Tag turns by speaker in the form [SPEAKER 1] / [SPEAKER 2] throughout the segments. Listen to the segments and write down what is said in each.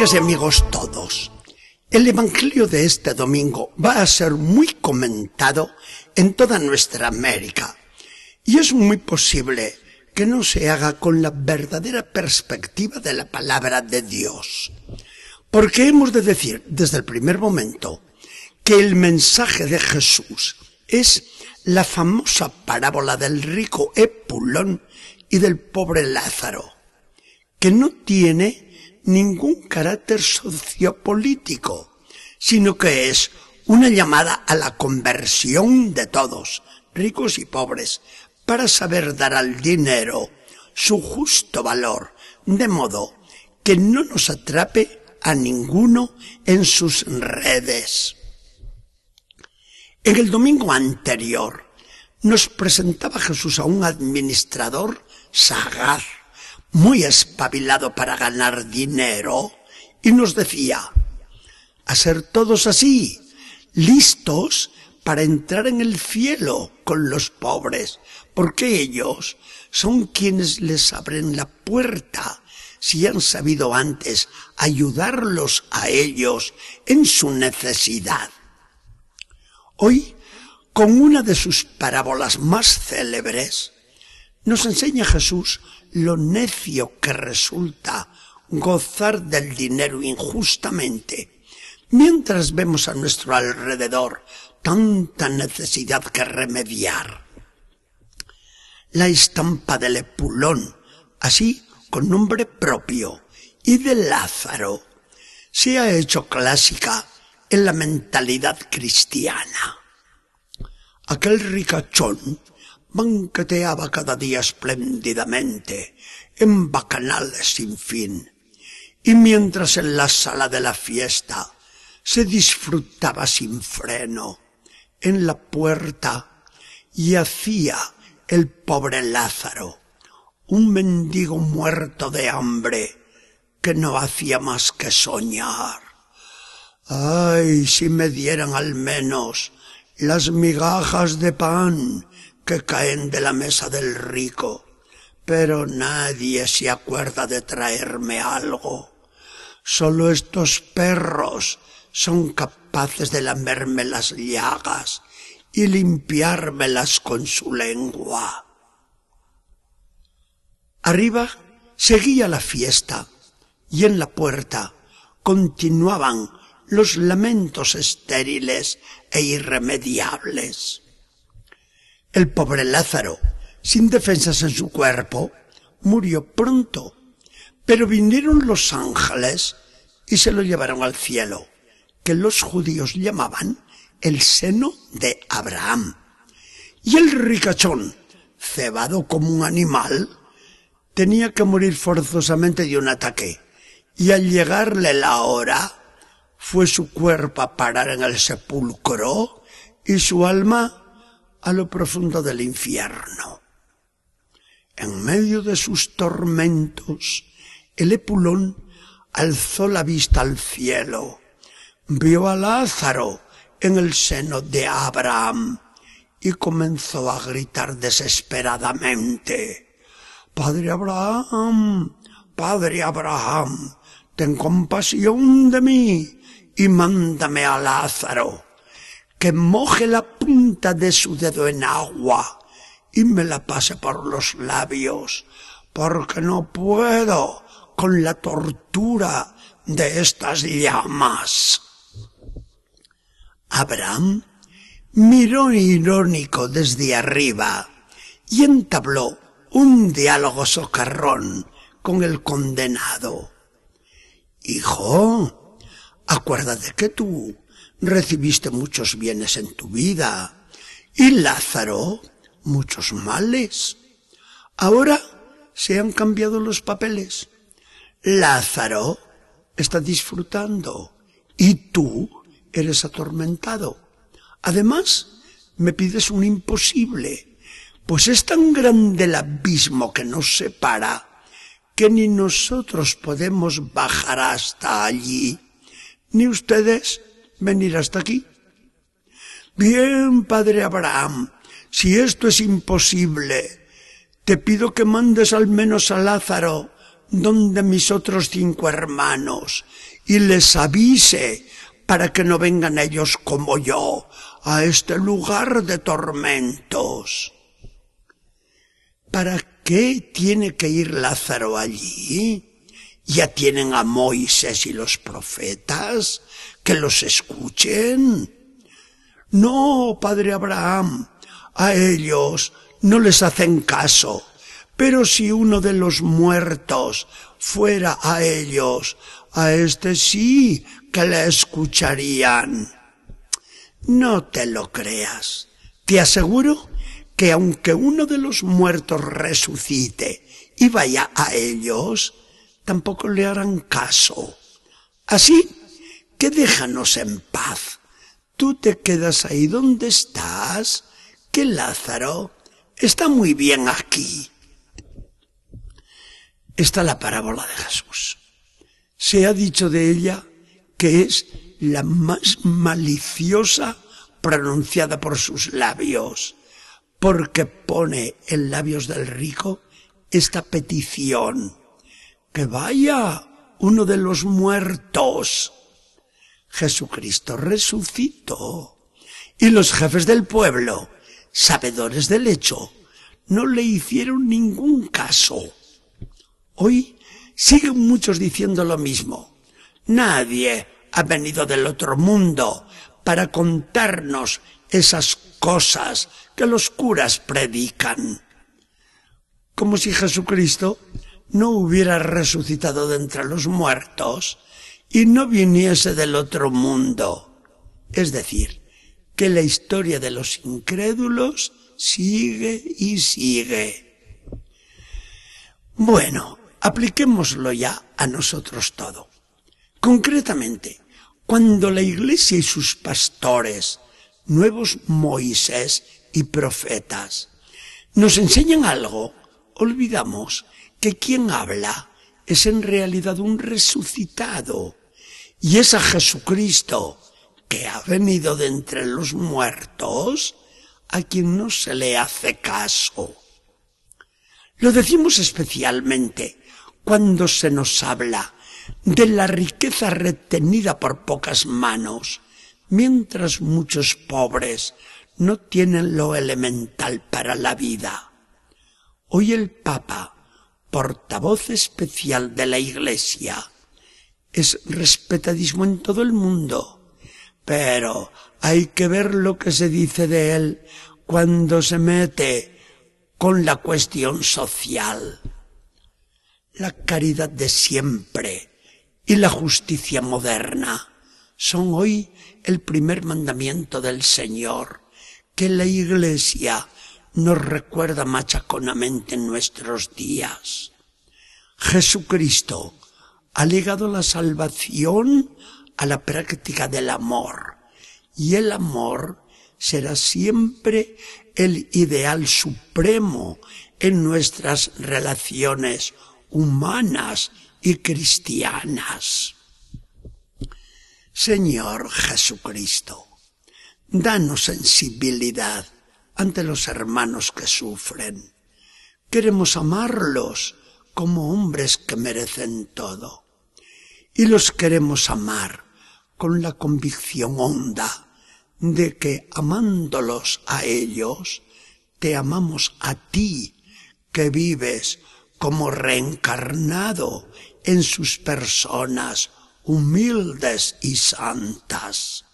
[SPEAKER 1] Amigas y amigos todos, el Evangelio de este domingo va a ser muy comentado en toda nuestra América y es muy posible que no se haga con la verdadera perspectiva de la palabra de Dios. Porque hemos de decir desde el primer momento que el mensaje de Jesús es la famosa parábola del rico Epulón y del pobre Lázaro, que no tiene ningún carácter sociopolítico, sino que es una llamada a la conversión de todos, ricos y pobres, para saber dar al dinero su justo valor, de modo que no nos atrape a ninguno en sus redes. En el domingo anterior nos presentaba Jesús a un administrador sagaz, muy espabilado para ganar dinero, y nos decía, a ser todos así, listos para entrar en el cielo con los pobres, porque ellos son quienes les abren la puerta si han sabido antes ayudarlos a ellos en su necesidad. Hoy, con una de sus parábolas más célebres, nos enseña Jesús lo necio que resulta gozar del dinero injustamente, mientras vemos a nuestro alrededor tanta necesidad que remediar. La estampa del Epulón, así con nombre propio, y de Lázaro, se ha hecho clásica en la mentalidad cristiana. Aquel ricachón banqueteaba cada día espléndidamente en bacanales sin fin, y mientras en la sala de la fiesta se disfrutaba sin freno, en la puerta yacía el pobre Lázaro, un mendigo muerto de hambre que no hacía más que soñar. Ay, si me dieran al menos las migajas de pan que caen de la mesa del rico, pero nadie se acuerda de traerme algo. Solo estos perros son capaces de lamerme las llagas y limpiármelas con su lengua. Arriba seguía la fiesta y en la puerta continuaban los lamentos estériles e irremediables. El pobre Lázaro, sin defensas en su cuerpo, murió pronto, pero vinieron los ángeles y se lo llevaron al cielo, que los judíos llamaban el seno de Abraham. Y el ricachón, cebado como un animal, tenía que morir forzosamente de un ataque, y al llegarle la hora, fue su cuerpo a parar en el sepulcro y su alma a lo profundo del infierno. En medio de sus tormentos, el Epulón alzó la vista al cielo, vio a Lázaro en el seno de Abraham y comenzó a gritar desesperadamente, Padre Abraham, Padre Abraham, ten compasión de mí y mándame a Lázaro, que moje la punta de su dedo en agua y me la pase por los labios, porque no puedo con la tortura de estas llamas. Abraham miró irónico desde arriba y entabló un diálogo socarrón con el condenado. Hijo, Acuérdate que tú recibiste muchos bienes en tu vida y Lázaro muchos males. Ahora se han cambiado los papeles. Lázaro está disfrutando y tú eres atormentado. Además, me pides un imposible, pues es tan grande el abismo que nos separa que ni nosotros podemos bajar hasta allí ni ustedes venir hasta aquí. Bien, padre Abraham, si esto es imposible, te pido que mandes al menos a Lázaro donde mis otros cinco hermanos y les avise para que no vengan ellos como yo a este lugar de tormentos. ¿Para qué tiene que ir Lázaro allí? Ya tienen a Moisés y los profetas que los escuchen. No, padre Abraham, a ellos no les hacen caso. Pero si uno de los muertos fuera a ellos, a este sí que le escucharían. No te lo creas. Te aseguro que aunque uno de los muertos resucite y vaya a ellos, tampoco le harán caso. Así que déjanos en paz. Tú te quedas ahí donde estás, que Lázaro está muy bien aquí. Está la parábola de Jesús. Se ha dicho de ella que es la más maliciosa pronunciada por sus labios, porque pone en labios del rico esta petición, que vaya uno de los muertos. Jesucristo resucitó y los jefes del pueblo, sabedores del hecho, no le hicieron ningún caso. Hoy siguen muchos diciendo lo mismo. Nadie ha venido del otro mundo para contarnos esas cosas que los curas predican. Como si Jesucristo no hubiera resucitado de entre los muertos y no viniese del otro mundo. Es decir, que la historia de los incrédulos sigue y sigue. Bueno, apliquémoslo ya a nosotros todo. Concretamente, cuando la Iglesia y sus pastores, nuevos Moisés y profetas, nos enseñan algo, olvidamos que quien habla es en realidad un resucitado, y es a Jesucristo, que ha venido de entre los muertos, a quien no se le hace caso. Lo decimos especialmente cuando se nos habla de la riqueza retenida por pocas manos, mientras muchos pobres no tienen lo elemental para la vida. Hoy el Papa, portavoz especial de la Iglesia, es respetadísimo en todo el mundo, pero hay que ver lo que se dice de él cuando se mete con la cuestión social. La caridad de siempre y la justicia moderna son hoy el primer mandamiento del Señor que la Iglesia nos recuerda machaconamente en nuestros días. Jesucristo ha legado la salvación a la práctica del amor y el amor será siempre el ideal supremo en nuestras relaciones humanas y cristianas. Señor Jesucristo, danos sensibilidad ante los hermanos que sufren. Queremos amarlos como hombres que merecen todo. Y los queremos amar con la convicción honda de que amándolos a ellos, te amamos a ti que vives como reencarnado en sus personas humildes y santas.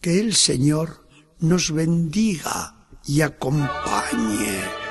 [SPEAKER 1] Que el Señor nos bendiga y acompañe.